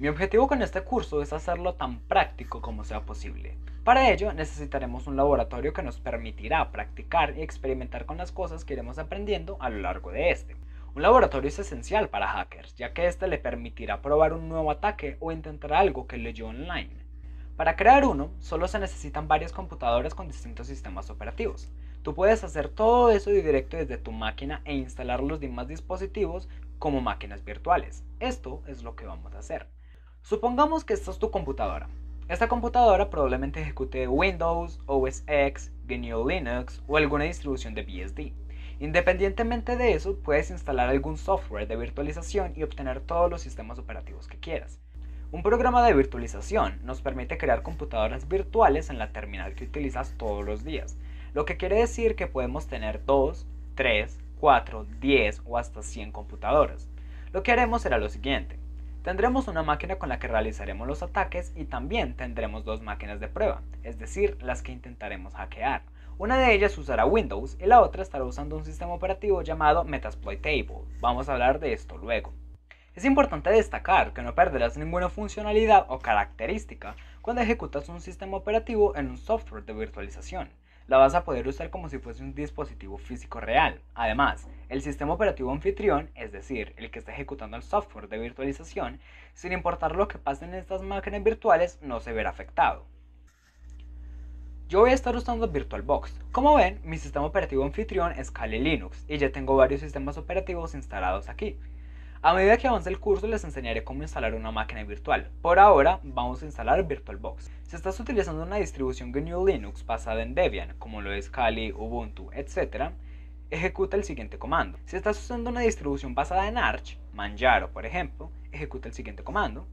Mi objetivo con este curso es hacerlo tan práctico como sea posible. Para ello necesitaremos un laboratorio que nos permitirá practicar y experimentar con las cosas que iremos aprendiendo a lo largo de este. Un laboratorio es esencial para hackers, ya que este le permitirá probar un nuevo ataque o intentar algo que leyó online. Para crear uno, solo se necesitan varias computadoras con distintos sistemas operativos. Tú puedes hacer todo eso directo desde tu máquina e instalar los demás dispositivos como máquinas virtuales. Esto es lo que vamos a hacer. Supongamos que esta es tu computadora. Esta computadora probablemente ejecute Windows, OS X, GNU Linux o alguna distribución de BSD. Independientemente de eso, puedes instalar algún software de virtualización y obtener todos los sistemas operativos que quieras. Un programa de virtualización nos permite crear computadoras virtuales en la terminal que utilizas todos los días, lo que quiere decir que podemos tener 2, 3, 4, 10 o hasta 100 computadoras. Lo que haremos será lo siguiente. Tendremos una máquina con la que realizaremos los ataques y también tendremos dos máquinas de prueba, es decir, las que intentaremos hackear. Una de ellas usará Windows y la otra estará usando un sistema operativo llamado Metasploitable. Vamos a hablar de esto luego. Es importante destacar que no perderás ninguna funcionalidad o característica cuando ejecutas un sistema operativo en un software de virtualización la vas a poder usar como si fuese un dispositivo físico real. Además, el sistema operativo anfitrión, es decir, el que está ejecutando el software de virtualización, sin importar lo que pase en estas máquinas virtuales, no se verá afectado. Yo voy a estar usando VirtualBox. Como ven, mi sistema operativo anfitrión es Kali Linux y ya tengo varios sistemas operativos instalados aquí. A medida que avance el curso les enseñaré cómo instalar una máquina virtual. Por ahora vamos a instalar VirtualBox. Si estás utilizando una distribución GNU Linux basada en Debian, como lo es Kali, Ubuntu, etc., ejecuta el siguiente comando. Si estás usando una distribución basada en Arch, Manjaro por ejemplo, ejecuta el siguiente comando